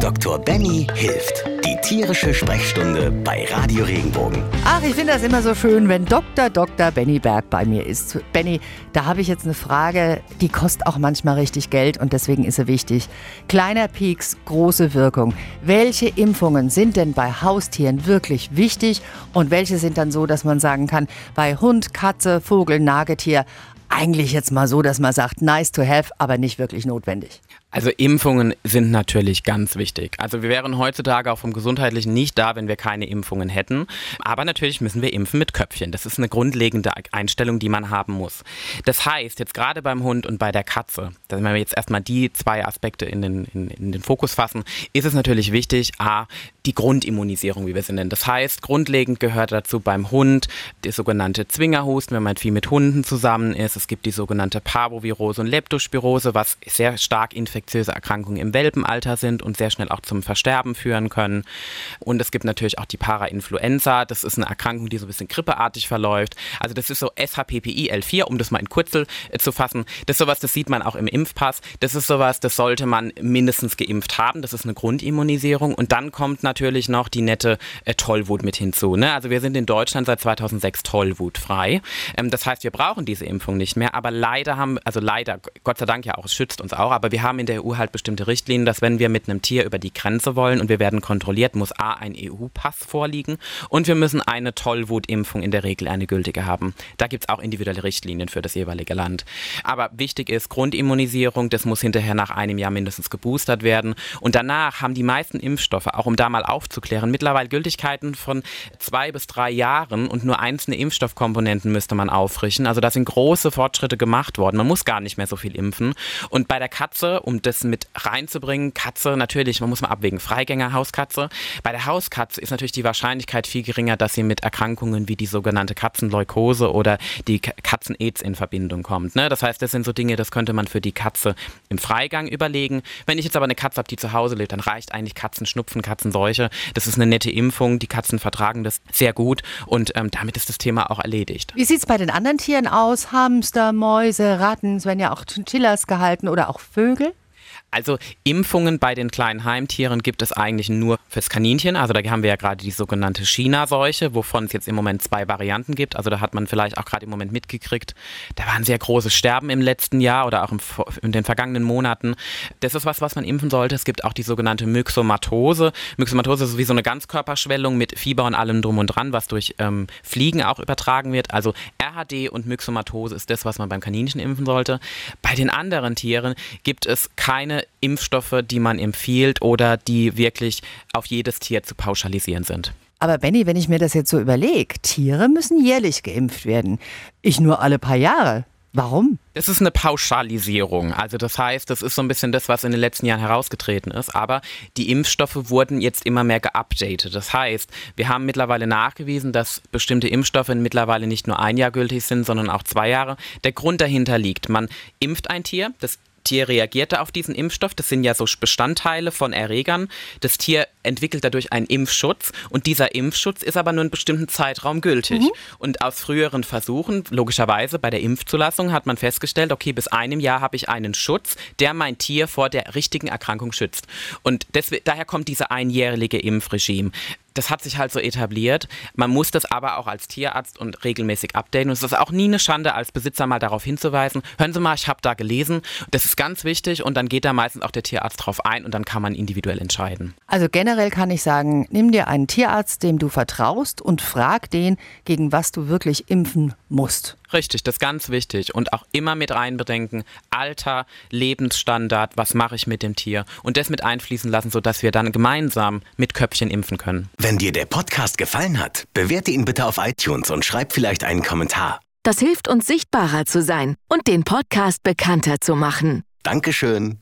Dr. Benny hilft. Die tierische Sprechstunde bei Radio Regenbogen. Ach, ich finde das immer so schön, wenn Dr. Dr. Benny Berg bei mir ist. Benny, da habe ich jetzt eine Frage, die kostet auch manchmal richtig Geld und deswegen ist sie wichtig. Kleiner Pieks, große Wirkung. Welche Impfungen sind denn bei Haustieren wirklich wichtig und welche sind dann so, dass man sagen kann, bei Hund, Katze, Vogel, Nagetier, eigentlich jetzt mal so, dass man sagt, nice to have, aber nicht wirklich notwendig. Also Impfungen sind natürlich ganz wichtig. Also wir wären heutzutage auch vom Gesundheitlichen nicht da, wenn wir keine Impfungen hätten. Aber natürlich müssen wir impfen mit Köpfchen. Das ist eine grundlegende Einstellung, die man haben muss. Das heißt, jetzt gerade beim Hund und bei der Katze, wenn wir jetzt erstmal die zwei Aspekte in den, in, in den Fokus fassen, ist es natürlich wichtig, a, die Grundimmunisierung, wie wir sie nennen. Das heißt, grundlegend gehört dazu beim Hund die sogenannte Zwingerhusten, wenn man viel mit Hunden zusammen ist. Es gibt die sogenannte Parvovirose und Leptospirose, was sehr stark infektiös infektiöse Erkrankungen im Welpenalter sind und sehr schnell auch zum Versterben führen können. Und es gibt natürlich auch die Parainfluenza. Das ist eine Erkrankung, die so ein bisschen grippeartig verläuft. Also das ist so SHPPI L4, um das mal in Kurzel äh, zu fassen. Das ist sowas, das sieht man auch im Impfpass. Das ist sowas, das sollte man mindestens geimpft haben. Das ist eine Grundimmunisierung. Und dann kommt natürlich noch die nette äh, Tollwut mit hinzu. Ne? Also wir sind in Deutschland seit 2006 tollwutfrei. Ähm, das heißt, wir brauchen diese Impfung nicht mehr. Aber leider haben, also leider, Gott sei Dank ja auch, es schützt uns auch, aber wir haben in der EU halt bestimmte Richtlinien, dass wenn wir mit einem Tier über die Grenze wollen und wir werden kontrolliert, muss A ein EU-Pass vorliegen und wir müssen eine Tollwutimpfung in der Regel eine gültige haben. Da gibt es auch individuelle Richtlinien für das jeweilige Land. Aber wichtig ist Grundimmunisierung, das muss hinterher nach einem Jahr mindestens geboostert werden. Und danach haben die meisten Impfstoffe, auch um da mal aufzuklären, mittlerweile Gültigkeiten von zwei bis drei Jahren und nur einzelne Impfstoffkomponenten müsste man auffrischen. Also da sind große Fortschritte gemacht worden. Man muss gar nicht mehr so viel impfen. Und bei der Katze, um das mit reinzubringen. Katze, natürlich, man muss mal abwägen. Freigänger, Hauskatze. Bei der Hauskatze ist natürlich die Wahrscheinlichkeit viel geringer, dass sie mit Erkrankungen wie die sogenannte Katzenleukose oder die Katzen-Aids in Verbindung kommt. Ne? Das heißt, das sind so Dinge, das könnte man für die Katze im Freigang überlegen. Wenn ich jetzt aber eine Katze habe, die zu Hause lebt, dann reicht eigentlich Katzenschnupfen, Katzenseuche. Das ist eine nette Impfung. Die Katzen vertragen das sehr gut und ähm, damit ist das Thema auch erledigt. Wie sieht es bei den anderen Tieren aus? Hamster, Mäuse, Ratten, es werden ja auch Chinchillas gehalten oder auch Vögel? Also Impfungen bei den kleinen Heimtieren gibt es eigentlich nur fürs Kaninchen. Also da haben wir ja gerade die sogenannte China-Seuche, wovon es jetzt im Moment zwei Varianten gibt. Also da hat man vielleicht auch gerade im Moment mitgekriegt, da war ein sehr großes Sterben im letzten Jahr oder auch im, in den vergangenen Monaten. Das ist was, was man impfen sollte. Es gibt auch die sogenannte Myxomatose. Myxomatose ist wie so eine Ganzkörperschwellung mit Fieber und allem drum und dran, was durch ähm, Fliegen auch übertragen wird. Also RHD und Myxomatose ist das, was man beim Kaninchen impfen sollte. Bei den anderen Tieren gibt es keine Impfstoffe, die man empfiehlt oder die wirklich auf jedes Tier zu pauschalisieren sind. Aber Benny, wenn ich mir das jetzt so überlege, Tiere müssen jährlich geimpft werden. Ich nur alle paar Jahre. Warum? Das ist eine Pauschalisierung. Also das heißt, das ist so ein bisschen das, was in den letzten Jahren herausgetreten ist. Aber die Impfstoffe wurden jetzt immer mehr geupdatet. Das heißt, wir haben mittlerweile nachgewiesen, dass bestimmte Impfstoffe mittlerweile nicht nur ein Jahr gültig sind, sondern auch zwei Jahre. Der Grund dahinter liegt, man impft ein Tier, das Tier reagierte auf diesen Impfstoff. Das sind ja so Bestandteile von Erregern. Das Tier entwickelt dadurch einen Impfschutz und dieser Impfschutz ist aber nur einen bestimmten Zeitraum gültig. Mhm. Und aus früheren Versuchen, logischerweise bei der Impfzulassung, hat man festgestellt, okay, bis einem Jahr habe ich einen Schutz, der mein Tier vor der richtigen Erkrankung schützt. Und deswegen, daher kommt dieser einjährige Impfregime das hat sich halt so etabliert. Man muss das aber auch als Tierarzt und regelmäßig updaten. Und es ist auch nie eine Schande, als Besitzer mal darauf hinzuweisen, hören Sie mal, ich habe da gelesen. Das ist ganz wichtig und dann geht da meistens auch der Tierarzt drauf ein und dann kann man individuell entscheiden. Also generell kann ich sagen, nimm dir einen Tierarzt, dem du vertraust und frag den, gegen was du wirklich impfen musst. Richtig, das ist ganz wichtig. Und auch immer mit reinbedenken, Alter, Lebensstandard, was mache ich mit dem Tier und das mit einfließen lassen, sodass wir dann gemeinsam mit Köpfchen impfen können. Wenn dir der Podcast gefallen hat, bewerte ihn bitte auf iTunes und schreib vielleicht einen Kommentar. Das hilft uns sichtbarer zu sein und den Podcast bekannter zu machen. Dankeschön.